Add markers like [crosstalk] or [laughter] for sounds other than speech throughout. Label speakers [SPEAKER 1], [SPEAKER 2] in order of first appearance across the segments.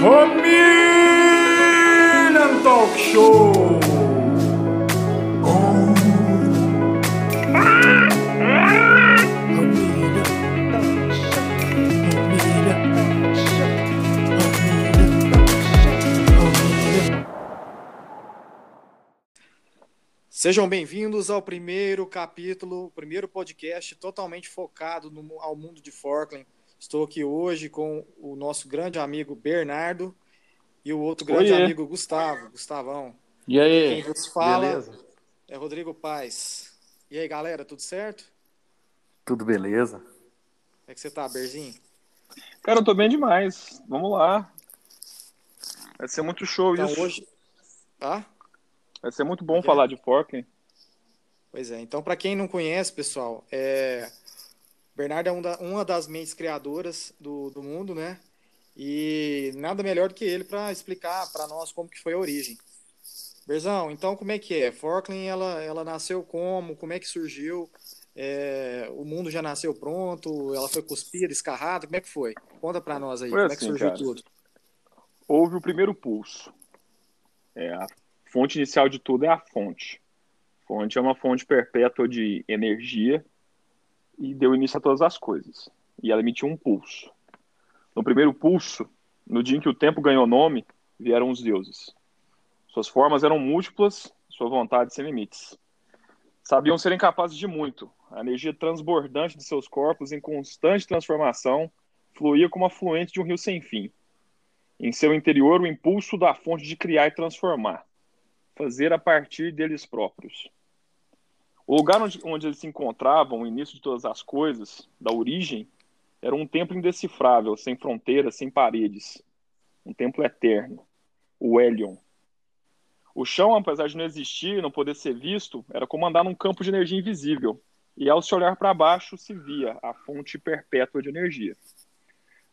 [SPEAKER 1] Família Talk Show!
[SPEAKER 2] Sejam bem-vindos ao primeiro capítulo, primeiro podcast totalmente focado no, ao mundo de Forkland. Estou aqui hoje com o nosso grande amigo Bernardo e o outro grande
[SPEAKER 3] Oiê.
[SPEAKER 2] amigo Gustavo, Gustavão.
[SPEAKER 3] E aí?
[SPEAKER 2] Quem vos fala
[SPEAKER 3] Beleza?
[SPEAKER 2] é Rodrigo Paz. E aí, galera, tudo certo?
[SPEAKER 3] Tudo beleza?
[SPEAKER 2] Como é que você tá, Berzinho?
[SPEAKER 3] Cara, eu tô bem demais. Vamos lá. Vai ser muito show
[SPEAKER 2] Então,
[SPEAKER 3] isso.
[SPEAKER 2] hoje... Ah?
[SPEAKER 3] Vai ser muito bom
[SPEAKER 2] Ok.
[SPEAKER 3] falar de Forkland.
[SPEAKER 2] Pois é. Então, para quem não conhece, pessoal, é... Bernardo é um da- uma das mentes criadoras do, do mundo, né? E nada melhor do que ele para explicar para nós como que foi a origem. Berzão, então como é que é? Forkland, ela, ela nasceu como? Como é que surgiu? É, o mundo já nasceu pronto? Ela foi cuspida, escarrada? Como é que foi? Conta para nós aí,
[SPEAKER 3] Foi
[SPEAKER 2] como é que
[SPEAKER 3] assim,
[SPEAKER 2] surgiu
[SPEAKER 3] cara.
[SPEAKER 2] tudo?
[SPEAKER 3] Houve o primeiro pulso. É, a fonte inicial de tudo é a fonte. Fonte é uma fonte perpétua de energia e deu início a todas as coisas. E ela emitiu um pulso. No primeiro pulso, no dia em que o tempo ganhou nome, vieram os deuses. Suas formas eram múltiplas, sua vontade sem limites. Sabiam serem capazes de muito. A energia transbordante de seus corpos, em constante transformação, fluía como a fluente de um rio sem fim. Em seu interior, o impulso da fonte de criar e transformar, fazer a partir deles próprios. O lugar onde, onde eles se encontravam, o início de todas as coisas, da origem, era um templo indecifrável, sem fronteiras, sem paredes. Um templo eterno, o Helion. O chão, apesar de não existir não poder ser visto, era como andar num campo de energia invisível. E ao se olhar para baixo, se via a fonte perpétua de energia.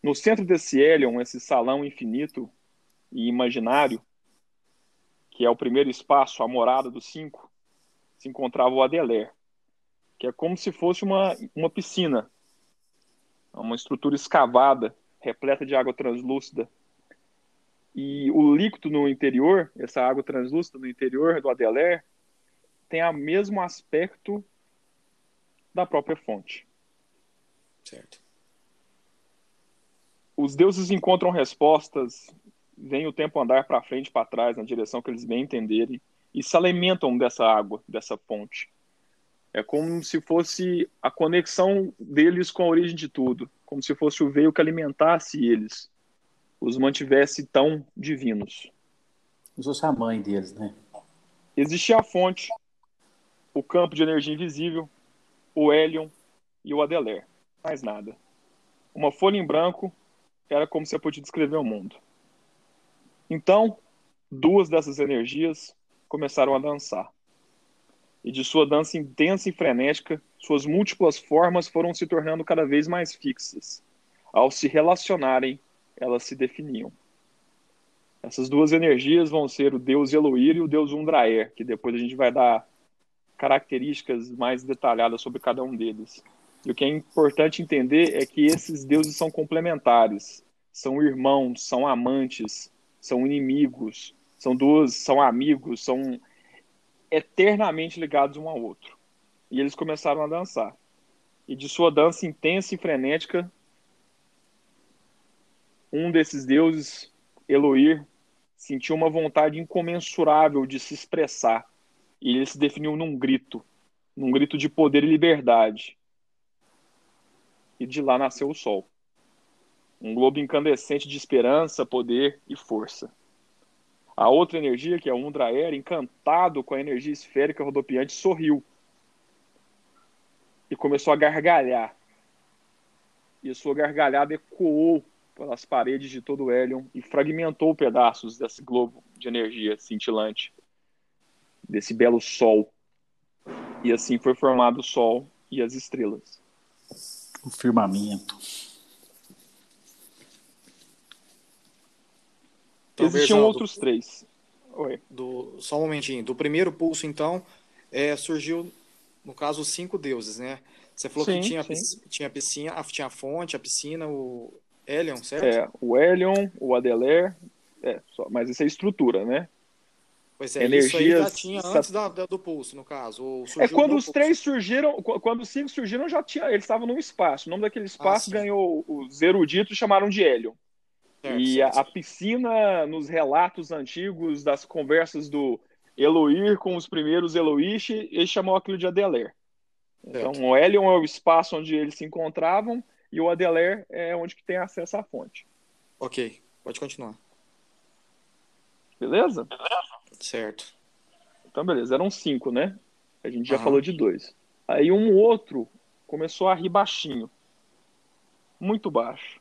[SPEAKER 3] No centro desse Helion, esse salão infinito e imaginário, que é o primeiro espaço, a morada dos cinco, se encontrava o Adeler, que é como se fosse uma, uma piscina, uma estrutura escavada, repleta de água translúcida. E o líquido no interior, essa água translúcida no interior do Adeler, tem o mesmo aspecto da própria fonte.
[SPEAKER 2] Certo.
[SPEAKER 3] os deuses encontram respostas, vem o tempo andar para frente, para trás, na direção que eles bem entenderem, e se alimentam dessa água, dessa fonte. É como se fosse a conexão deles com a origem de tudo, como se fosse o veio que alimentasse eles, os mantivesse tão divinos.
[SPEAKER 4] Usou a mãe deles, né?
[SPEAKER 3] Existia a fonte, o campo de energia invisível, o Helion e o Adeler. Mais nada. Uma folha em branco era como se eu pudesse descrever o mundo. Então, duas dessas energias começaram a dançar. E de sua dança intensa e frenética, suas múltiplas formas foram se tornando cada vez mais fixas. Ao se relacionarem, elas se definiam. Essas duas energias vão ser o deus Eloir e o deus Undraer, que depois a gente vai dar características mais detalhadas sobre cada um deles. E o que é importante entender é que esses deuses são complementares, são irmãos, são amantes, são inimigos, são duas, são amigos, são eternamente ligados um ao outro. E eles começaram a dançar. E de sua dança intensa e frenética, um desses deuses, Eloir, sentiu uma vontade incomensurável de se expressar. E ele se definiu num grito, num grito de poder e liberdade. E de lá nasceu o sol. Um globo incandescente de esperança, poder e força. A outra energia, que é o Undraer, encantado com a energia esférica rodopiante, sorriu. E começou a gargalhar. E sua gargalhada ecoou pelas paredes de todo o Helion e fragmentou pedaços desse globo de energia cintilante, desse belo sol. E assim foi formado o sol e as estrelas.
[SPEAKER 4] O firmamento.
[SPEAKER 2] Então,
[SPEAKER 3] Existiam outros três. Oi.
[SPEAKER 2] do, só um momentinho. Do primeiro pulso, então, é, surgiu, no caso, os cinco deuses, né? Você falou
[SPEAKER 3] Sim,
[SPEAKER 2] que tinha,
[SPEAKER 3] sim.
[SPEAKER 2] tinha a piscina, a- tinha a fonte, a piscina, o, Helion, certo?
[SPEAKER 3] É, o Helion, o Adeler, é, só, mas isso é estrutura, né?
[SPEAKER 2] Pois é, isso aí já
[SPEAKER 3] Energias
[SPEAKER 2] tinha antes da, da- do pulso, no caso.
[SPEAKER 3] É quando os
[SPEAKER 2] pulso.
[SPEAKER 3] três surgiram, qu- quando os cinco surgiram, já tinha, eles estavam num espaço. O nome daquele espaço
[SPEAKER 2] sim.
[SPEAKER 3] ganhou os eruditos chamaram de Helion.
[SPEAKER 2] Certo,
[SPEAKER 3] E
[SPEAKER 2] certo,
[SPEAKER 3] a, a piscina, nos relatos antigos das conversas do Eloir com os primeiros Eloish, eles chamam aquilo de Adeler. Então, o Helion é o espaço onde eles se encontravam e o Adeler é onde que tem acesso à fonte.
[SPEAKER 2] Ok, pode continuar.
[SPEAKER 3] Beleza?
[SPEAKER 2] Certo.
[SPEAKER 3] Então, beleza. Eram cinco, né? A gente já falou de dois. Aí um outro começou a rir baixinho. Muito baixo.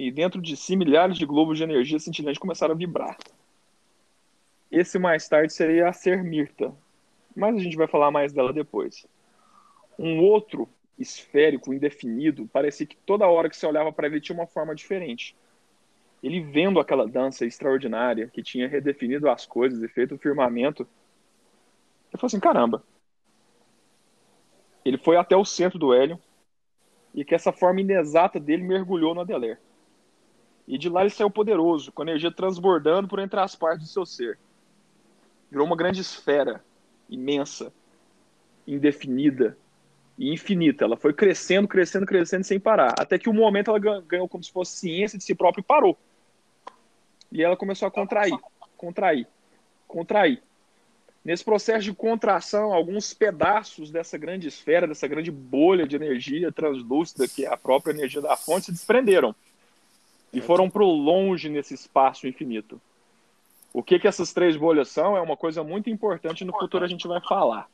[SPEAKER 3] E dentro de si, milhares de globos de energia cintilantes começaram a vibrar. Esse mais tarde seria a Ser Mirta. Mas a gente vai falar mais dela depois. Um outro esférico, indefinido, parecia que toda hora que você olhava para ele tinha uma forma diferente. Ele vendo aquela dança extraordinária que tinha redefinido as coisas e feito o firmamento, ele falou assim: caramba. Ele foi até o centro do Hélio e que essa forma inexata dele mergulhou no Adeler. E de lá ele saiu poderoso, com energia transbordando por entre as partes do seu ser. Virou uma grande esfera, imensa, indefinida e infinita. Ela foi crescendo, crescendo, crescendo sem parar. Até que um momento ela gan- ganhou como se fosse ciência de si própria e parou. E ela começou a contrair, contrair, contrair. Nesse processo de contração, alguns pedaços dessa grande esfera, dessa grande bolha de energia translúcida, que é a própria energia da fonte, se desprenderam e foram para longe nesse espaço infinito. O que, que essas três bolhas são é uma coisa muito importante no futuro a gente vai falar.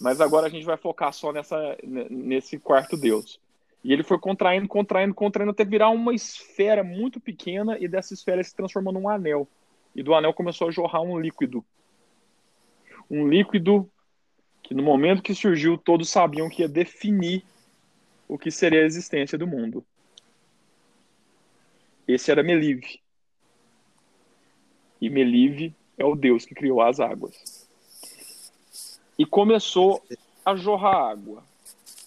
[SPEAKER 3] Mas agora a gente vai focar só nessa, nesse quarto Deus. E ele foi contraindo, contraindo, contraindo até virar uma esfera muito pequena e dessa esfera se transformou num anel. E do anel começou a jorrar um líquido. Um líquido que no momento que surgiu todos sabiam que ia definir o que seria a existência do mundo. Esse era Melive. E Melive é o Deus que criou as águas. E começou a jorrar água.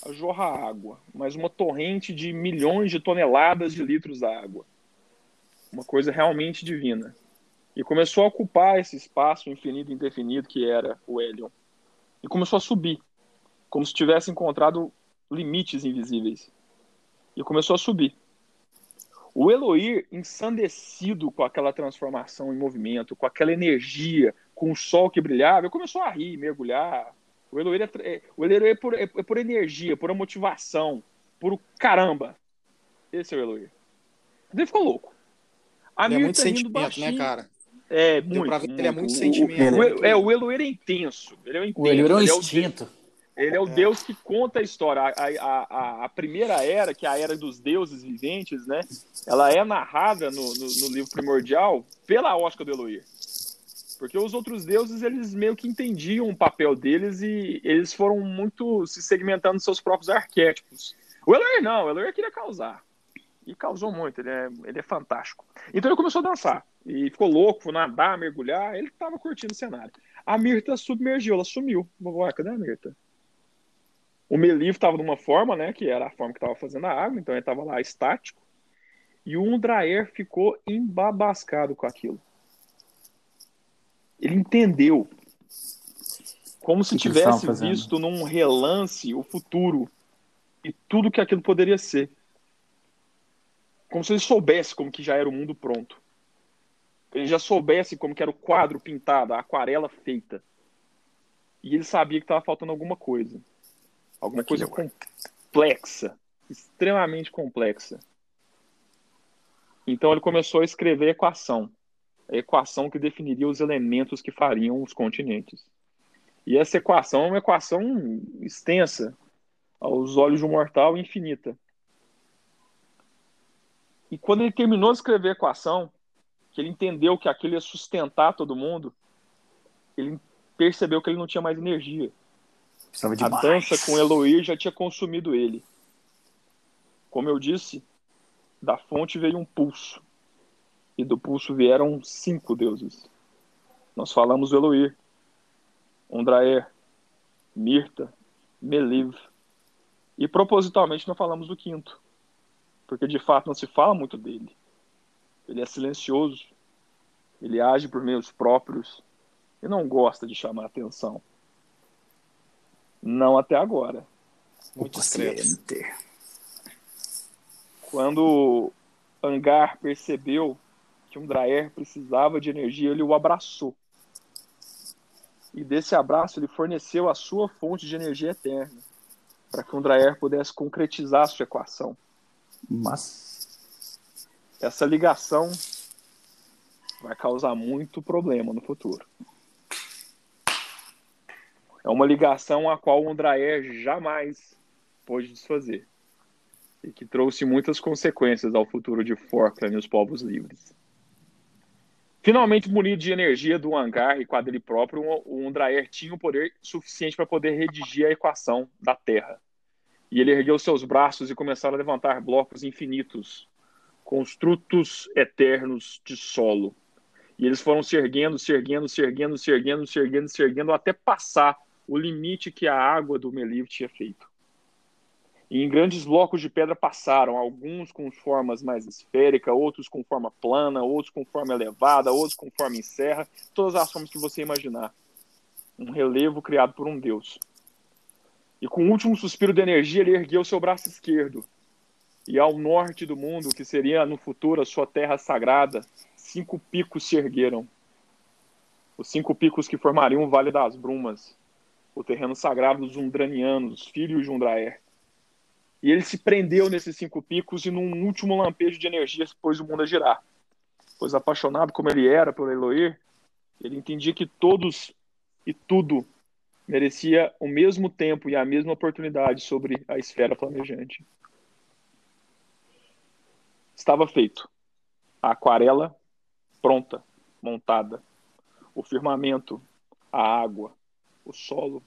[SPEAKER 3] A jorrar água. Mas uma torrente de milhões de toneladas de litros d'água. Uma coisa realmente divina. E começou a ocupar esse espaço infinito e indefinido que era o Helion. E começou a subir. Como se tivesse encontrado limites invisíveis. E começou a subir. O Eloir, ensandecido com aquela transformação em movimento, com aquela energia, com o sol que brilhava, ele começou a rir, mergulhar. O Eloir é, é- o Eloir é, por, é, é por energia, por motivação, por o caramba. Esse é o Eloir. Ele ficou louco. A
[SPEAKER 2] Ele é muito
[SPEAKER 3] rindo
[SPEAKER 2] sentimento, né, cara?
[SPEAKER 3] É,
[SPEAKER 2] Deu
[SPEAKER 3] muito,
[SPEAKER 2] pra ver que ele é muito
[SPEAKER 3] O-
[SPEAKER 2] sentimento.
[SPEAKER 3] O, o, é, o Eloir é intenso. Ele é um intenso.
[SPEAKER 4] O Elio era um
[SPEAKER 3] é
[SPEAKER 4] instinto.
[SPEAKER 3] Ele é o
[SPEAKER 2] É.
[SPEAKER 3] Deus que conta a história. A, a, a, a primeira era, que é a era dos deuses viventes, né? Ela é narrada no, no, no livro primordial pela ótica do Eloir. Porque os outros deuses, eles meio que entendiam o papel deles e eles foram muito se segmentando nos seus próprios arquétipos. O Eloir não, o Eloir queria causar. E causou muito, ele é, ele é fantástico. Então ele começou a dançar. E ficou louco, foi nadar, mergulhar, ele tava curtindo o cenário. A Mirta submergiu, ela sumiu. Vovó, cadê a Mirta? O Meliv estava numa forma, né, que era a forma que estava fazendo a água, então ele estava lá estático. E o Undraer ficou embabascado com aquilo. Ele entendeu. Como se tivesse visto num relance o futuro e tudo que aquilo poderia ser. Como se ele soubesse como que já era o mundo pronto. Ele já soubesse como que era o quadro pintado, a aquarela feita. E ele sabia que estava faltando alguma coisa. Alguma coisa complexa, extremamente complexa. Então ele começou a escrever a equação. A equação que definiria os elementos que fariam os continentes. E essa equação é uma equação extensa, aos olhos de um mortal, infinita. E quando ele terminou de escrever a equação, que ele entendeu que aquilo ia sustentar todo mundo, ele percebeu que ele não tinha mais energia.
[SPEAKER 4] Precisava de
[SPEAKER 3] A
[SPEAKER 4] mais.
[SPEAKER 3] dança com Eloir já tinha consumido ele. Como eu disse, da fonte veio um pulso. E do pulso vieram cinco deuses. Nós falamos do Eloir, Undraer, Mirta, Meliv. E propositalmente não falamos do quinto, porque de fato não se fala muito dele. Ele é silencioso, ele age por meios próprios e não gosta de chamar atenção. Não até agora.
[SPEAKER 2] Muito discreto.
[SPEAKER 3] Quando Angar percebeu que um Draer precisava de energia, ele o abraçou. E desse abraço ele forneceu a sua fonte de energia eterna, para que um Draer pudesse concretizar a sua equação.
[SPEAKER 4] Mas
[SPEAKER 3] Essa ligação vai causar muito problema no futuro. É uma ligação a qual o Andraer jamais pôde desfazer e que trouxe muitas consequências ao futuro de Forkland e os povos livres. Finalmente munido de energia do hangar e dele próprio, o Andraer tinha o poder suficiente para poder redigir a equação da Terra. E ele ergueu seus braços e começaram a levantar blocos infinitos, construtos eternos de solo. E eles foram se erguendo, se erguendo, se erguendo, se erguendo, se erguendo, se erguendo, até passar o limite que a água do Meliv tinha feito. E em grandes blocos de pedra passaram, alguns com formas mais esféricas, outros com forma plana, outros com forma elevada, outros com forma em serra, todas as formas que você imaginar. Um relevo criado por um deus. E com o último suspiro de energia, ele ergueu seu braço esquerdo. E ao norte do mundo, que seria no futuro a sua terra sagrada, cinco picos se ergueram. Os cinco picos que formariam o Vale das Brumas, o terreno sagrado dos Umdranianos, filhos de Undraer. E ele se prendeu nesses cinco picos e num último lampejo de energia pôs o mundo a girar. Pois apaixonado como ele era por Eloir, ele entendia que todos e tudo merecia o mesmo tempo e a mesma oportunidade sobre a esfera planejante. Estava feito. A aquarela pronta, montada. O firmamento, a água, o solo.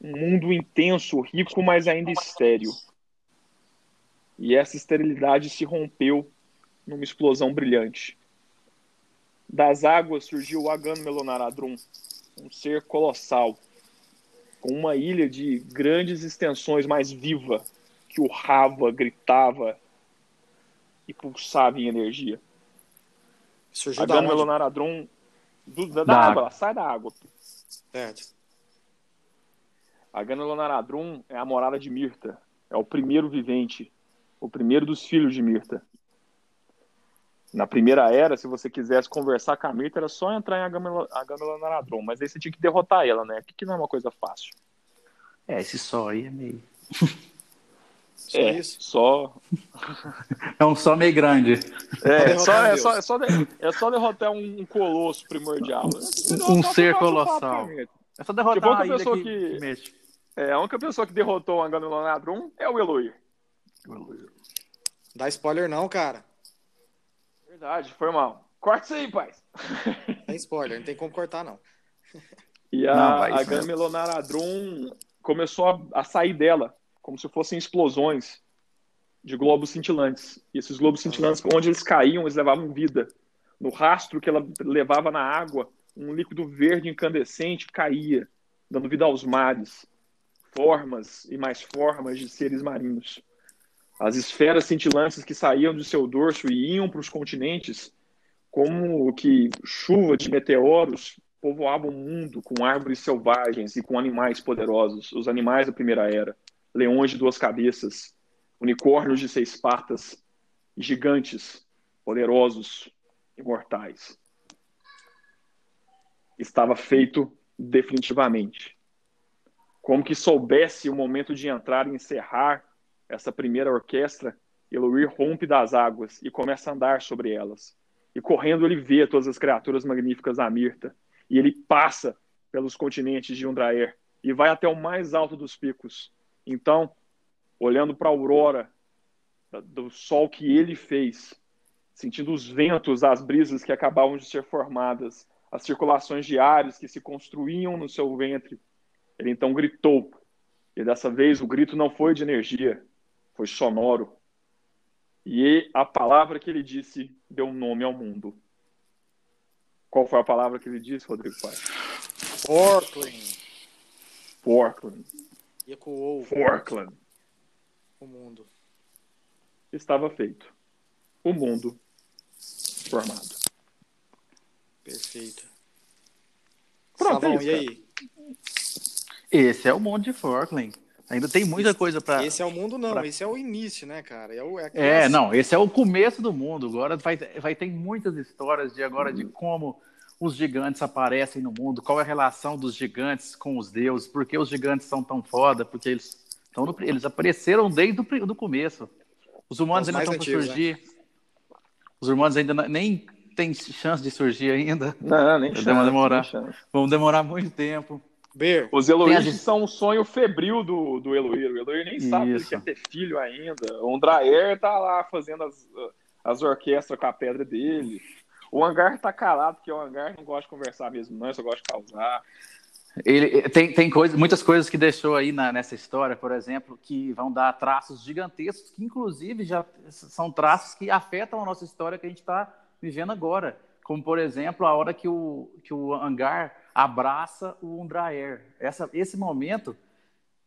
[SPEAKER 3] Um mundo intenso, rico, mas ainda estéril. E essa esterilidade se rompeu numa explosão brilhante. Das águas surgiu o Agan Melonaradrum, um ser colossal, com uma ilha de grandes extensões mais viva, que urrava, gritava e pulsava em energia.
[SPEAKER 2] Surgiu
[SPEAKER 3] A
[SPEAKER 2] da onde?
[SPEAKER 3] Gamelonaradrum do, da, da
[SPEAKER 4] Da
[SPEAKER 3] água,
[SPEAKER 4] água.
[SPEAKER 3] ela sai da água.
[SPEAKER 2] Certo.
[SPEAKER 3] A Gamelonaradrum é a morada de Mirta. É o primeiro vivente. O primeiro dos filhos de Mirta. Na primeira era, se você quisesse conversar com a Mirta, era só entrar em Agamelonaradrum. Mas aí você tinha que derrotar ela, né? Que, que não é uma coisa fácil.
[SPEAKER 4] é, esse só aí é meio. [laughs]
[SPEAKER 2] Só
[SPEAKER 3] é,
[SPEAKER 2] isso.
[SPEAKER 3] Só,
[SPEAKER 4] É um só meio grande.
[SPEAKER 3] é, só,
[SPEAKER 2] um
[SPEAKER 3] é, só, é, só de- é só derrotar um, um colosso primordial.
[SPEAKER 4] Um ser
[SPEAKER 3] Derrotar o
[SPEAKER 4] colossal. É só derrotar
[SPEAKER 3] Que bom que
[SPEAKER 4] a
[SPEAKER 3] a
[SPEAKER 4] ilha
[SPEAKER 3] pessoa
[SPEAKER 4] que,
[SPEAKER 3] que-
[SPEAKER 4] que mexe.
[SPEAKER 3] É, a única pessoa que derrotou o Agamelonaradrum é o Eloir.
[SPEAKER 2] Dá spoiler não, cara.
[SPEAKER 3] Verdade, foi mal. Corta isso aí, pai.
[SPEAKER 2] Tem spoiler, não tem como cortar, não. [laughs]
[SPEAKER 3] E
[SPEAKER 4] Não,
[SPEAKER 3] a,
[SPEAKER 4] vai,
[SPEAKER 3] a. Gamelonaradrum começou a, a sair dela, como se fossem explosões de globos cintilantes. E esses globos cintilantes, onde eles caíam, eles levavam vida. No rastro que ela levava na água, um líquido verde incandescente caía, dando vida aos mares, formas e mais formas de seres marinhos. As esferas cintilantes que saíam do seu dorso e iam para os continentes, como que chuva de meteoros povoavam o mundo com árvores selvagens e com animais poderosos, os animais da primeira era, leões de duas cabeças, unicórnios de seis patas, gigantes, poderosos, imortais. Estava feito definitivamente. Como que soubesse o momento de entrar e encerrar essa primeira orquestra, Eloir rompe das águas e começa a andar sobre elas. E correndo ele vê todas as criaturas magníficas da Mirta. E ele passa pelos continentes de Undraer e vai até o mais alto dos picos. Então, olhando para a aurora do sol que ele fez, sentindo os ventos das brisas que acabavam de ser formadas, as circulações de ares que se construíam no seu ventre, ele então gritou. E dessa vez o grito não foi de energia, foi sonoro. E a palavra que ele disse deu nome ao mundo. Qual foi a palavra que ele disse, Rodrigo Paz?
[SPEAKER 2] Portland.
[SPEAKER 3] Forkland.
[SPEAKER 2] E ecoou
[SPEAKER 3] Forkland.
[SPEAKER 2] o mundo.
[SPEAKER 3] estava feito. O mundo formado.
[SPEAKER 2] Perfeito.
[SPEAKER 3] Pronto,
[SPEAKER 2] Savão,
[SPEAKER 3] é isso,
[SPEAKER 2] e aí?
[SPEAKER 4] Esse é o mundo de Forkland. Ainda tem muita coisa pra. [laughs]
[SPEAKER 2] Esse é o mundo, não.
[SPEAKER 4] pra-
[SPEAKER 2] Esse é o início, né, cara? É, o, é,
[SPEAKER 4] É, não, esse é o começo do mundo. Agora vai, vai ter muitas histórias de agora de como os gigantes aparecem no mundo, qual é a relação dos gigantes com os deuses, por que os gigantes são tão foda, porque eles estão no- eles apareceram desde o do começo. Os humanos
[SPEAKER 2] Os
[SPEAKER 4] ainda estão por
[SPEAKER 2] antigos, né?
[SPEAKER 4] surgir. Os humanos ainda não- nem têm chance de surgir ainda.
[SPEAKER 3] Não, nem
[SPEAKER 4] Vai
[SPEAKER 3] chance,
[SPEAKER 4] demorar.
[SPEAKER 3] nem chance.
[SPEAKER 4] Vão demorar muito tempo.
[SPEAKER 2] Ber,
[SPEAKER 3] Os
[SPEAKER 4] a-
[SPEAKER 3] são um sonho febril do, do Eloir. O Eloir nem sabe que ele
[SPEAKER 4] Isso.
[SPEAKER 3] quer ter filho ainda. O Andraer tá lá fazendo as, as orquestras com a pedra dele. O Hangar tá calado, porque o Hangar não gosta de conversar mesmo, não, ele só gosta de causar.
[SPEAKER 4] Ele tem, tem coisa, muitas coisas que deixou aí na- nessa história, por exemplo, que vão dar traços gigantescos, que inclusive já são traços que afetam a nossa história que a gente está vivendo agora. Como, por exemplo, a hora que o, que o hangar abraça o Undraer. Essa, esse momento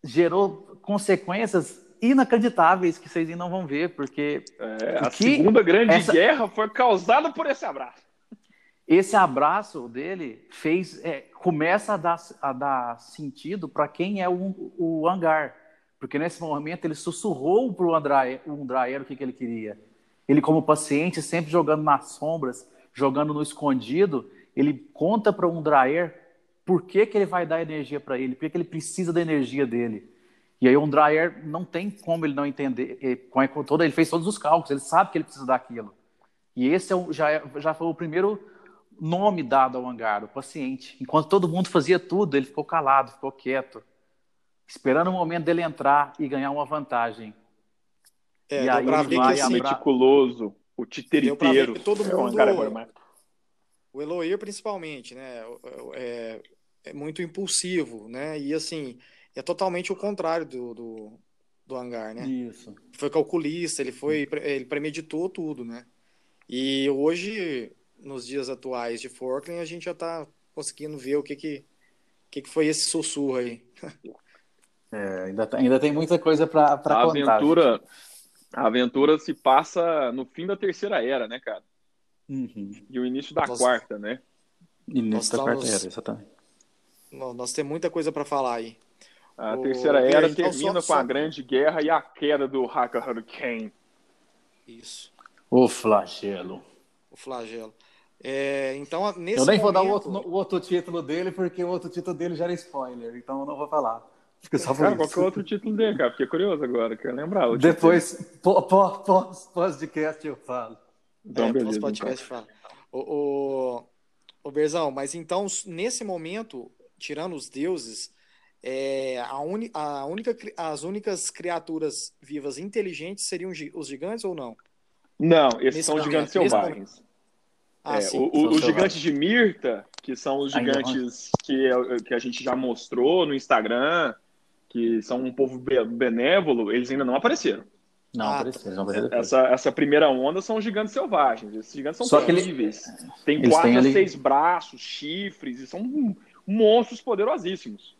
[SPEAKER 4] gerou consequências inacreditáveis que vocês ainda não vão ver, porque
[SPEAKER 3] É, a segunda grande
[SPEAKER 4] essa-
[SPEAKER 3] guerra foi causada por esse abraço.
[SPEAKER 4] esse abraço dele fez é, começa a dar, a dar sentido para quem é o, o hangar porque nesse momento ele sussurrou para o Andrae, o que, que ele queria ele como paciente sempre jogando nas sombras jogando no escondido ele conta para o Andraer por que, que ele vai dar energia para ele por que, que ele precisa da energia dele e aí o Andraer não tem como ele não entender com com toda ele fez todos os cálculos ele sabe que ele precisa daquilo e esse é o- já, é- já foi o primeiro nome dado ao hangar, o paciente. Enquanto todo mundo fazia tudo, ele ficou calado, ficou quieto, esperando o momento dele entrar e ganhar uma vantagem.
[SPEAKER 2] é,
[SPEAKER 4] E aí
[SPEAKER 2] pra
[SPEAKER 4] ele
[SPEAKER 2] ver
[SPEAKER 4] vai
[SPEAKER 2] que
[SPEAKER 4] abra-
[SPEAKER 2] assim,
[SPEAKER 3] Meticuloso, o titiriteiro.
[SPEAKER 2] que todo
[SPEAKER 3] É o
[SPEAKER 2] mundo-
[SPEAKER 3] Hangar agora, mas-
[SPEAKER 2] o Eloir principalmente, né, é, é muito impulsivo, né, e assim, é totalmente o contrário do, do, do Hangar, né?
[SPEAKER 4] Isso.
[SPEAKER 2] Foi calculista, ele foi, ele premeditou tudo, né? E hoje, nos dias atuais de Forkland, a gente já tá conseguindo ver o que que, que, que foi esse sussurro aí.
[SPEAKER 4] É, ainda, tem- ainda tem muita coisa para contar.
[SPEAKER 3] aventura, a aventura se passa no fim da terceira era, né, cara?
[SPEAKER 4] Uhum.
[SPEAKER 3] E o início da quarta, né?
[SPEAKER 4] Início da quarta era, exatamente.
[SPEAKER 2] Nós temos muita coisa para falar aí.
[SPEAKER 3] A
[SPEAKER 2] Ô,
[SPEAKER 3] terceira era
[SPEAKER 2] então
[SPEAKER 3] termina
[SPEAKER 2] só-
[SPEAKER 3] com a
[SPEAKER 2] só-
[SPEAKER 3] grande guerra e a queda do Haka Hurricane.
[SPEAKER 2] Isso,
[SPEAKER 4] O flagelo.
[SPEAKER 2] o flagelo. É, então, nesse
[SPEAKER 4] eu nem vou dar o
[SPEAKER 2] momento-
[SPEAKER 4] outro, o outro título dele, porque o outro título dele já era spoiler, então eu não vou falar. Fica só por
[SPEAKER 3] Cara, qual
[SPEAKER 4] isso.
[SPEAKER 3] que é o outro título dele, cara? Fiquei curioso agora, quero lembrar. O
[SPEAKER 4] Depois, pó- pó- pós- pós-podcast eu falo.
[SPEAKER 3] Então,
[SPEAKER 2] é,
[SPEAKER 3] beleza.
[SPEAKER 2] pós podcast fala. O, o, o Berzão, mas então, nesse momento, tirando os deuses, é, a uni, a única, as únicas criaturas vivas inteligentes seriam os gigantes ou não?
[SPEAKER 3] Não, esses
[SPEAKER 2] Nesse
[SPEAKER 3] são
[SPEAKER 2] momento,
[SPEAKER 3] gigantes selvagens.
[SPEAKER 2] Ah,
[SPEAKER 3] É,
[SPEAKER 2] sim.
[SPEAKER 3] o- o- os gigantes de Mirta, que são os gigantes que, é- que a gente já mostrou no Instagram, que são um povo be- benévolo, eles ainda não apareceram.
[SPEAKER 4] Não,
[SPEAKER 2] Ah,
[SPEAKER 4] apareceu, eles vão aparecer depois.
[SPEAKER 3] Essa, essa primeira onda são os gigantes selvagens. Esses gigantes são
[SPEAKER 4] Só ele-
[SPEAKER 3] terríveis. Tem
[SPEAKER 4] eles
[SPEAKER 3] quatro a
[SPEAKER 4] ali-
[SPEAKER 3] seis braços, chifres, e são monstros poderosíssimos.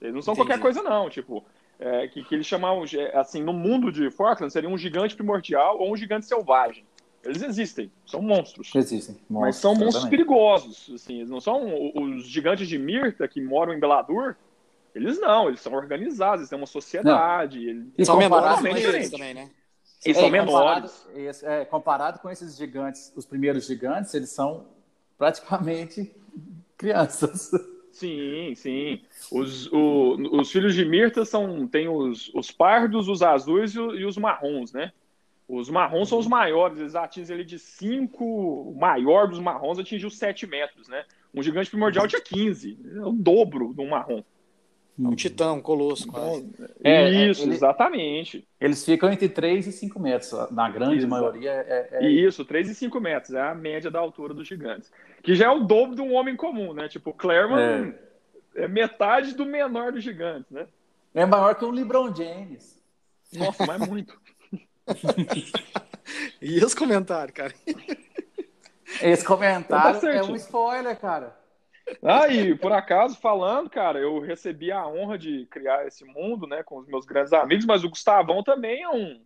[SPEAKER 3] Eles não são
[SPEAKER 2] Entendi.
[SPEAKER 3] qualquer coisa, não. Tipo, é, que, que eles chamavam, de- assim, no mundo de Falkland, seria um gigante primordial ou um gigante selvagem. Eles existem, são monstros.
[SPEAKER 4] Existem.
[SPEAKER 3] Mas são monstros perigosos. Assim, eles não são os gigantes de Mirta que moram em Beladur. Eles não, eles são organizados, eles têm uma sociedade. eles-
[SPEAKER 4] E
[SPEAKER 2] São menores eles também, né?
[SPEAKER 3] Eles
[SPEAKER 4] É,
[SPEAKER 3] são
[SPEAKER 4] comparado-
[SPEAKER 3] menores.
[SPEAKER 4] é, comparado com esses gigantes, os primeiros gigantes, eles são praticamente [laughs] crianças.
[SPEAKER 3] Sim, sim. Os, o- os filhos de Mirta são, tem os, os pardos, os azuis e, e os marrons, né? Os marrons são os maiores, eles atingem ele de 5, o maior dos marrons atingiu 7 metros, né? Um gigante primordial tinha 15, é o dobro do marrom.
[SPEAKER 2] Um titã, um colosso, quase.
[SPEAKER 4] É,
[SPEAKER 3] Isso,
[SPEAKER 4] ele-
[SPEAKER 3] exatamente.
[SPEAKER 4] Eles ficam entre 3 e 5 metros. Na grande
[SPEAKER 3] Exato.
[SPEAKER 4] maioria é, é-
[SPEAKER 3] Isso, 3 e 5 metros, é a média da altura dos gigantes. Que já é o dobro de um homem comum, né? Tipo, o Claremont é. metade do menor dos gigantes, né?
[SPEAKER 4] é maior que um LeBron James.
[SPEAKER 3] Nossa, mas muito. [laughs]
[SPEAKER 2] E os comentários, cara?
[SPEAKER 4] Esse comentário
[SPEAKER 3] Tá
[SPEAKER 4] é um spoiler, cara. [laughs]
[SPEAKER 3] Ah, e por acaso, falando, cara, eu recebi a honra de criar esse mundo, né, com os meus grandes amigos, mas o Gustavão também é um,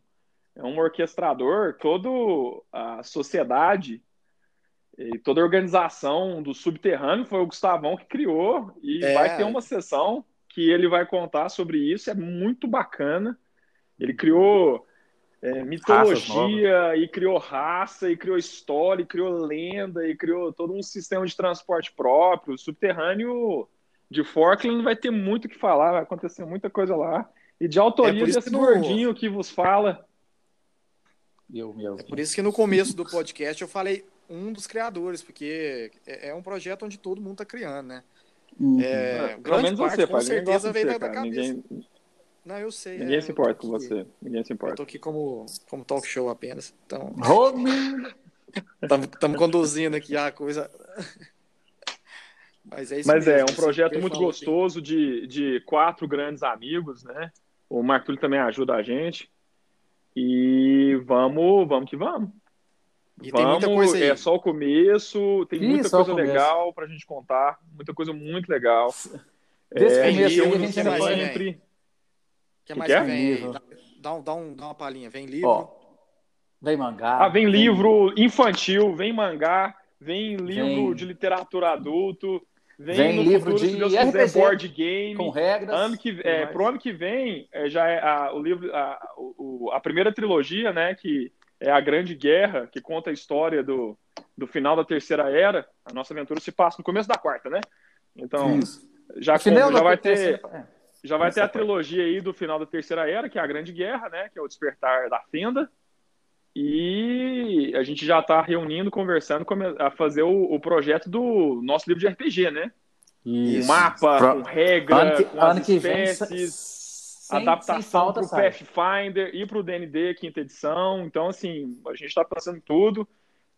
[SPEAKER 3] é um orquestrador, toda a sociedade e toda a organização do subterrâneo foi o Gustavão que criou e
[SPEAKER 2] É.
[SPEAKER 3] vai ter uma sessão que ele vai contar sobre isso, é muito bacana. Ele criou é, mitologia e criou raça e criou história e criou lenda e criou todo um sistema de transporte próprio. O subterrâneo de Forkland vai ter muito o que falar, vai acontecer muita coisa lá. E de
[SPEAKER 2] É
[SPEAKER 3] autoria
[SPEAKER 2] isso
[SPEAKER 3] desse
[SPEAKER 2] que no-
[SPEAKER 3] gordinho que vos fala.
[SPEAKER 4] Eu mesmo.
[SPEAKER 2] Por isso que no começo do podcast eu falei um dos criadores, porque é é um projeto onde todo mundo está criando, né?
[SPEAKER 4] Uhum.
[SPEAKER 2] É,
[SPEAKER 3] Ah, Pelo menos
[SPEAKER 2] parte,
[SPEAKER 3] você,
[SPEAKER 2] com
[SPEAKER 3] pai.
[SPEAKER 2] Certeza veio da, da cabeça.
[SPEAKER 3] Ninguém,
[SPEAKER 2] Não, eu sei.
[SPEAKER 3] ninguém
[SPEAKER 2] é,
[SPEAKER 3] se
[SPEAKER 2] eu
[SPEAKER 3] importa com você. Ninguém se
[SPEAKER 2] Eu
[SPEAKER 3] importa.
[SPEAKER 2] tô aqui como, como talk show apenas. Então, [laughs] estamos conduzindo aqui a coisa. Mas é isso
[SPEAKER 3] Mas é,
[SPEAKER 2] mesmo,
[SPEAKER 3] um
[SPEAKER 2] isso
[SPEAKER 3] projeto muito
[SPEAKER 2] falou, assim.
[SPEAKER 3] gostoso de, de quatro grandes amigos, né? O Marco Túlio também ajuda a gente. E vamos, vamos que vamos.
[SPEAKER 2] E tem
[SPEAKER 3] vamos,
[SPEAKER 2] muita coisa aí.
[SPEAKER 3] é só o começo, tem
[SPEAKER 4] Ih,
[SPEAKER 3] muita coisa legal pra gente contar, muita coisa muito legal.
[SPEAKER 4] Desse
[SPEAKER 3] É,
[SPEAKER 4] começo aí,
[SPEAKER 3] eu
[SPEAKER 4] a gente
[SPEAKER 2] hein?
[SPEAKER 3] sempre.
[SPEAKER 2] Que
[SPEAKER 3] Que
[SPEAKER 2] mais
[SPEAKER 3] que é?
[SPEAKER 2] vem?
[SPEAKER 4] Livro.
[SPEAKER 2] Dá, dá, um, dá, um, dá uma palhinha. Vem livro.
[SPEAKER 4] Ó, vem mangá.
[SPEAKER 3] Ah, vem livro infantil, vem mangá, vem livro
[SPEAKER 4] Vem-
[SPEAKER 3] de literatura adulto, vem,
[SPEAKER 4] Vem livro
[SPEAKER 3] futuro,
[SPEAKER 4] de
[SPEAKER 3] Deus quiser,
[SPEAKER 4] RPG,
[SPEAKER 3] board game.
[SPEAKER 4] com regras.
[SPEAKER 3] Ano que, é, pro ano que vem, é, já é a, o livro, a, o- a primeira trilogia, né, que é a Grande Guerra, que conta a história do, do final da Terceira Era. A nossa aventura se passa no começo da quarta, né? Então,
[SPEAKER 4] Isso.
[SPEAKER 3] já, como- já vai ter,
[SPEAKER 4] terceira- é.
[SPEAKER 3] Já vai ter a trilogia aí do final da Terceira Era, que é a Grande Guerra, né, que é o Despertar da Fenda. E a gente já está reunindo, conversando, a fazer o, o projeto do nosso livro de RPG, né?
[SPEAKER 4] Isso.
[SPEAKER 3] Um mapa,
[SPEAKER 4] Pro-
[SPEAKER 3] com regra,
[SPEAKER 4] ano que,
[SPEAKER 3] com
[SPEAKER 4] ano que vem,
[SPEAKER 3] espécies
[SPEAKER 4] sem,
[SPEAKER 3] adaptação para o. Pathfinder e para o D&D quinta edição. Então, assim, a gente está pensando em tudo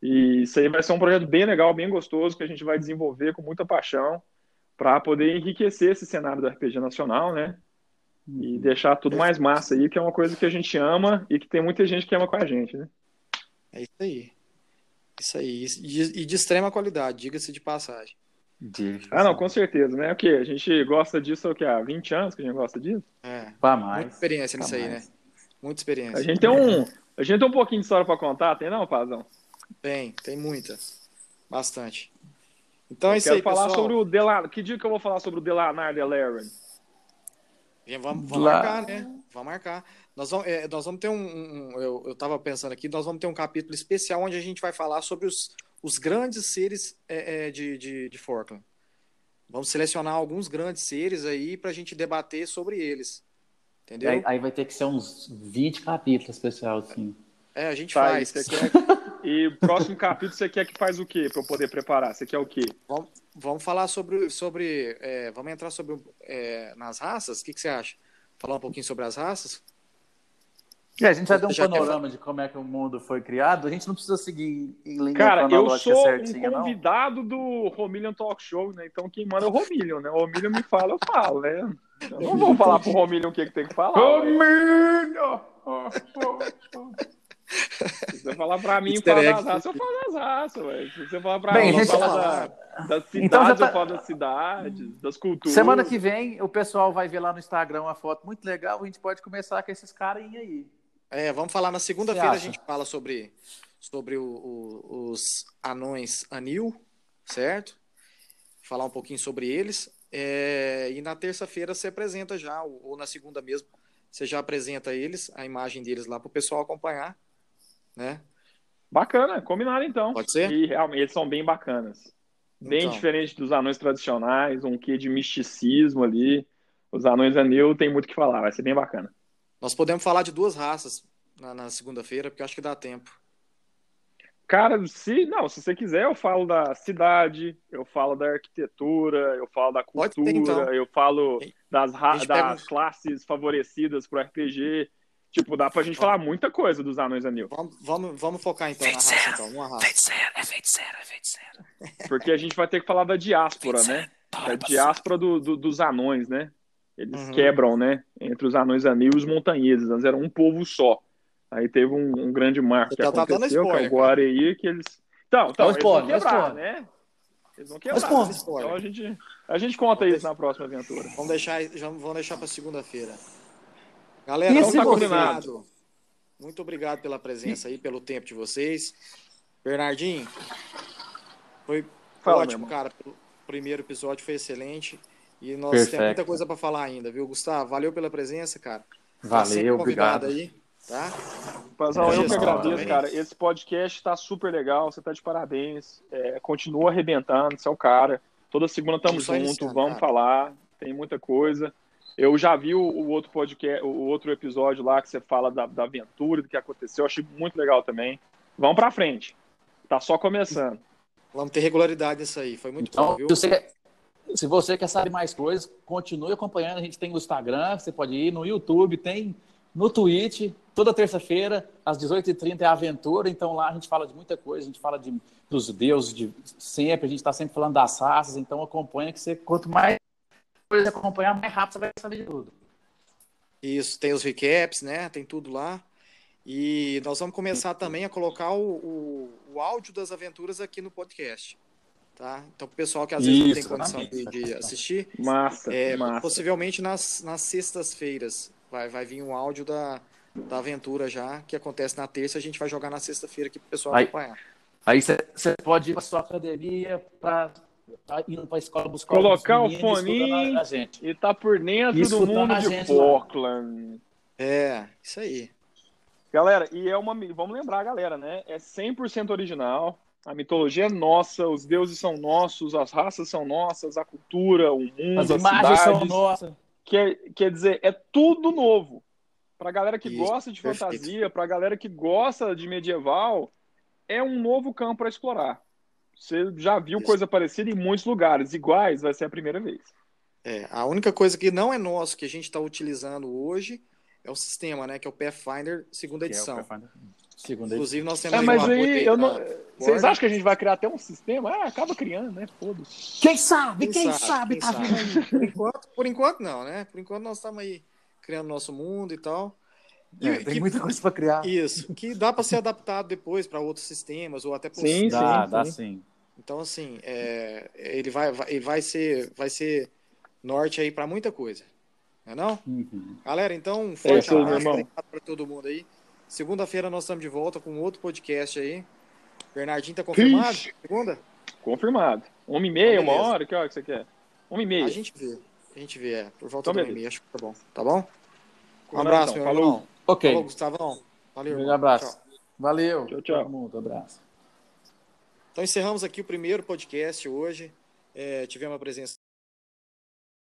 [SPEAKER 3] e isso aí vai ser um projeto bem legal, bem gostoso que a gente vai desenvolver com muita paixão para poder enriquecer esse cenário do RPG nacional, né? E deixar tudo mais massa aí, que é uma coisa que a gente ama e que tem muita gente que ama com a gente, né?
[SPEAKER 2] É isso aí. Isso aí. E, de extrema qualidade, diga-se de passagem.
[SPEAKER 3] Ah, não, com certeza, né? O quê? A gente gosta disso o quê? há 20 anos que a gente gosta disso?
[SPEAKER 2] É.
[SPEAKER 4] Pra
[SPEAKER 2] Muita
[SPEAKER 4] mais.
[SPEAKER 2] experiência
[SPEAKER 4] Pra
[SPEAKER 2] nisso aí, né? Muita experiência.
[SPEAKER 3] A gente tem um, a gente tem um pouquinho de história para contar, tem não, Pazão?
[SPEAKER 2] Tem, tem muita. Bastante. Então é
[SPEAKER 3] eu
[SPEAKER 2] isso
[SPEAKER 3] quero
[SPEAKER 2] aí,
[SPEAKER 3] falar
[SPEAKER 2] pessoal.
[SPEAKER 3] sobre o Delan... Que dia que eu vou falar sobre o Delanar Delaren?
[SPEAKER 2] Vem, Vamos, vamos marcar, né? Vamos marcar. Nós vamos, é, nós vamos ter um. um- eu, eu tava pensando aqui, nós vamos ter um capítulo especial onde a gente vai falar sobre os, os grandes seres é, é, de, de, de Forkland. Vamos selecionar alguns grandes seres aí pra gente debater sobre eles. Entendeu?
[SPEAKER 4] Aí, aí vai ter que ser uns 20 capítulos especial, assim.
[SPEAKER 2] É, a gente
[SPEAKER 3] Tá,
[SPEAKER 2] faz.
[SPEAKER 3] quer... E o próximo capítulo você quer que faz o quê? Para eu poder preparar? Você quer o quê?
[SPEAKER 2] Vamos, vamos falar sobre. sobre é, vamos entrar sobre é, nas raças? O que, que você acha? Falar um pouquinho sobre as raças?
[SPEAKER 4] E a gente já deu um
[SPEAKER 2] Já quer
[SPEAKER 4] panorama de como é que o mundo foi criado. A gente não precisa seguir em linha
[SPEAKER 3] Cara, eu sou
[SPEAKER 4] certinha,
[SPEAKER 3] um
[SPEAKER 4] não.
[SPEAKER 3] convidado do Romillion Talk Show, né? Então quem manda é o Romillion, né? O Romillion me fala, eu falo, né? Eu não vou falar pro Romillion o que, que tem que falar. Romillion! Se você falar pra mim
[SPEAKER 2] Easter egg.
[SPEAKER 3] das raças, eu falo das raças, ué. Se você falar pra
[SPEAKER 4] Bem,
[SPEAKER 3] mim
[SPEAKER 4] a gente-
[SPEAKER 3] falar da, das cidades,
[SPEAKER 4] Então já tá-
[SPEAKER 3] eu falo das cidades, das culturas.
[SPEAKER 4] Semana que vem, o pessoal vai ver lá no Instagram uma foto muito legal. A gente pode começar com esses caras aí.
[SPEAKER 2] É, vamos falar na segunda-feira, a gente fala sobre, sobre o- o- os anões Anil, certo? Falar um pouquinho sobre eles. É, e na terça-feira você apresenta já, ou, ou na segunda mesmo, você já apresenta eles, a imagem deles lá para o pessoal acompanhar, né?
[SPEAKER 3] Bacana, combinado então.
[SPEAKER 2] Pode ser?
[SPEAKER 3] E realmente eles são bem bacanas. Bem
[SPEAKER 2] Então.
[SPEAKER 3] diferente dos anões tradicionais, um quê de misticismo ali. Os anões anil tem muito o que falar, vai ser bem bacana.
[SPEAKER 2] Nós podemos falar de duas raças na, na segunda-feira, porque eu acho que dá tempo.
[SPEAKER 3] Cara, se não, se você quiser, eu falo da cidade, eu falo da arquitetura, eu falo da cultura,
[SPEAKER 2] então.
[SPEAKER 3] eu falo das,
[SPEAKER 2] pega
[SPEAKER 3] das classes favorecidas pro RPG. Tipo, dá pra gente falar muita coisa dos anões anil.
[SPEAKER 2] Vamos, vamos, vamos focar então na raça, então, uma raça.
[SPEAKER 4] Feiticeiro, é feiticeiro, é feiticeiro.
[SPEAKER 3] Porque a gente vai ter que falar da diáspora, né? Da diáspora do- do- dos anões, né? Eles
[SPEAKER 2] Uhum.
[SPEAKER 3] quebram, né? Entre os anões anil e os montanheses. Eles eram um povo só. Aí teve um, um grande marco que
[SPEAKER 2] tá- tá
[SPEAKER 3] aconteceu, que é
[SPEAKER 2] spoiler,
[SPEAKER 3] o Guareí, que eles... Então, então eles vão
[SPEAKER 4] spoiler, olha o
[SPEAKER 3] quebrar,
[SPEAKER 4] spoiler.
[SPEAKER 3] né? Eles vão quebrar.
[SPEAKER 4] spoiler.
[SPEAKER 2] Spoiler.
[SPEAKER 3] Então a gente, a gente conta isso na próxima aventura.
[SPEAKER 2] Vamos deixar, já vamos deixar para segunda-feira. Galera,
[SPEAKER 4] E
[SPEAKER 2] então
[SPEAKER 4] se
[SPEAKER 2] tá combinado. Muito obrigado pela presença aí, pelo tempo de vocês. Bernardinho, foi
[SPEAKER 3] Fala,
[SPEAKER 2] ótimo, cara. O primeiro episódio foi excelente. E nós
[SPEAKER 4] Perfeito.
[SPEAKER 2] temos muita coisa para falar ainda, viu, Gustavo? Valeu pela presença, cara. Tá
[SPEAKER 4] Valeu,
[SPEAKER 2] convidado
[SPEAKER 4] obrigado.
[SPEAKER 2] aí, tá?
[SPEAKER 3] Pazão, eu que agradeço, cara. Esse podcast tá super legal, você tá de parabéns. É, continua arrebentando, você é o cara. Toda segunda tamo
[SPEAKER 2] Só
[SPEAKER 3] junto,
[SPEAKER 2] iniciando,
[SPEAKER 3] vamos
[SPEAKER 2] cara.
[SPEAKER 3] falar, tem muita coisa. Eu já vi o, o outro podcast, o outro episódio lá que você fala da, da aventura, do que aconteceu, eu achei muito legal também. Vamos pra frente. Tá só começando.
[SPEAKER 2] Vamos ter regularidade nisso aí. Foi muito
[SPEAKER 4] Então,
[SPEAKER 2] bom, viu?
[SPEAKER 4] se você, quer- se você quer saber mais coisas, continue acompanhando. A gente tem no Instagram, você pode ir no YouTube, tem no Twitch, toda terça-feira, às 18h30 é a aventura. Então lá a gente fala de muita coisa, a gente fala de, dos deuses de sempre, a gente está sempre falando das raças. Então acompanha que você, quanto mais coisa acompanhar, mais rápido você vai saber de tudo.
[SPEAKER 2] Isso, tem os recaps, né? Tem tudo lá. E nós vamos começar também a colocar o, o, o áudio das aventuras aqui no podcast. Tá? Então, pro pessoal que às vezes não tem
[SPEAKER 4] Isso,
[SPEAKER 2] condição de, de assistir,
[SPEAKER 3] Massa,
[SPEAKER 2] é,
[SPEAKER 3] massa.
[SPEAKER 2] possivelmente nas, nas sextas-feiras vai, vai vir um áudio da, da aventura já, que acontece na terça, a gente vai jogar na sexta-feira aqui pro pessoal
[SPEAKER 4] Aí-
[SPEAKER 2] acompanhar.
[SPEAKER 4] Aí você você pode ir para sua academia, para indo para a escola buscar
[SPEAKER 3] Colocar o foninho.
[SPEAKER 4] gente.
[SPEAKER 3] E tá por dentro
[SPEAKER 4] E
[SPEAKER 3] do mundo de
[SPEAKER 4] gente lá.
[SPEAKER 3] Portland.
[SPEAKER 2] É, isso aí.
[SPEAKER 3] Galera, e é uma. Vamos lembrar, galera, né? É 100% original. A mitologia é nossa, os deuses são nossos, as raças são nossas, a cultura, o mundo,
[SPEAKER 4] As
[SPEAKER 3] as,
[SPEAKER 4] imagens são
[SPEAKER 3] cidades.
[SPEAKER 4] nossas.
[SPEAKER 3] Quer, quer dizer, é tudo novo. Pra galera que
[SPEAKER 2] Isso,
[SPEAKER 3] gosta de
[SPEAKER 2] perfeito.
[SPEAKER 3] fantasia, pra galera que gosta de medieval, é um novo campo para explorar. Você já viu
[SPEAKER 2] Isso.
[SPEAKER 3] coisa parecida em muitos lugares, iguais, vai ser a primeira vez.
[SPEAKER 2] É, a única coisa que não é nosso, que a gente está utilizando hoje, é o sistema, né? Que é o Pathfinder segunda
[SPEAKER 4] Que é o
[SPEAKER 2] edição.
[SPEAKER 4] Pathfinder. Segunda edição.
[SPEAKER 2] Inclusive, nós temos
[SPEAKER 3] É,
[SPEAKER 2] aí
[SPEAKER 3] mas
[SPEAKER 2] um
[SPEAKER 3] aí, eu não... vocês acham que a gente vai criar até um sistema? Ah, acaba criando, né? Foda-se.
[SPEAKER 4] Quem sabe?
[SPEAKER 2] Quem
[SPEAKER 4] Quem,
[SPEAKER 2] sabe,
[SPEAKER 4] sabe,
[SPEAKER 2] quem
[SPEAKER 4] tá
[SPEAKER 2] sabe.
[SPEAKER 4] vindo aí.
[SPEAKER 2] Por enquanto, por enquanto não, né? Por enquanto nós estamos aí criando nosso mundo e tal. E,
[SPEAKER 4] É, tem
[SPEAKER 2] que-
[SPEAKER 4] muita coisa para criar.
[SPEAKER 2] Isso, que dá para ser adaptado depois para outros sistemas ou até para
[SPEAKER 3] Sim,
[SPEAKER 4] dá,
[SPEAKER 3] sim,
[SPEAKER 4] dá
[SPEAKER 3] sim.
[SPEAKER 4] sim.
[SPEAKER 2] Então assim, é, ele vai, vai- ele vai ser, vai ser norte aí para muita coisa, não é não?
[SPEAKER 4] Uhum.
[SPEAKER 2] Galera, então um
[SPEAKER 3] É
[SPEAKER 2] forte
[SPEAKER 3] meu
[SPEAKER 2] abraço, para todo mundo aí. Segunda-feira nós estamos de volta com outro podcast aí. Bernardinho tá confirmado?
[SPEAKER 3] Ixi.
[SPEAKER 2] Segunda?
[SPEAKER 3] Uma Uma e meia, uma hora? Que hora que você quer? Uma e meia.
[SPEAKER 2] A gente vê. A gente vê, é. Por volta
[SPEAKER 3] Então,
[SPEAKER 2] do
[SPEAKER 3] beleza.
[SPEAKER 2] e-mail, acho que tá bom. Tá bom? Um abraço,
[SPEAKER 3] então.
[SPEAKER 2] meu
[SPEAKER 3] Falou.
[SPEAKER 2] irmão.
[SPEAKER 4] Ok.
[SPEAKER 2] Falou, Gustavão. Valeu.
[SPEAKER 4] Um grande abraço.
[SPEAKER 2] Tchau.
[SPEAKER 4] Valeu.
[SPEAKER 3] Tchau, tchau.
[SPEAKER 4] Todo mundo, abraço.
[SPEAKER 2] Então encerramos aqui o primeiro podcast hoje. É, tivemos a presença